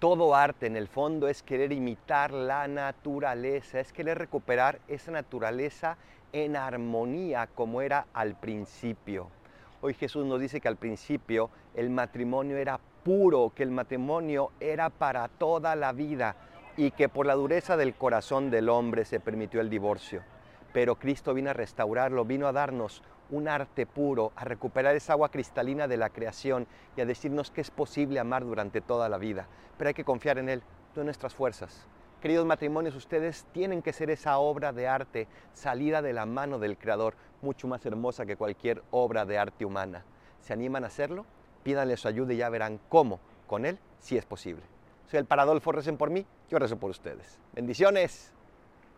Todo arte en el fondo es querer imitar la naturaleza, es querer recuperar esa naturaleza en armonía como era al principio. Hoy Jesús nos dice que al principio el matrimonio era puro, que el matrimonio era para toda la vida y que por la dureza del corazón del hombre se permitió el divorcio. Pero Cristo vino a restaurarlo, vino a darnos un arte puro, a recuperar esa agua cristalina de la creación y a decirnos que es posible amar durante toda la vida. Pero hay que confiar en Él, no nuestras fuerzas. Queridos matrimonios, ustedes tienen que ser esa obra de arte salida de la mano del Creador, mucho más hermosa que cualquier obra de arte humana. ¿Se animan a hacerlo? Pídanle su ayuda y ya verán cómo, con Él, sí es posible. Soy el Paradolfo, recen por mí, yo rezo por ustedes. Bendiciones.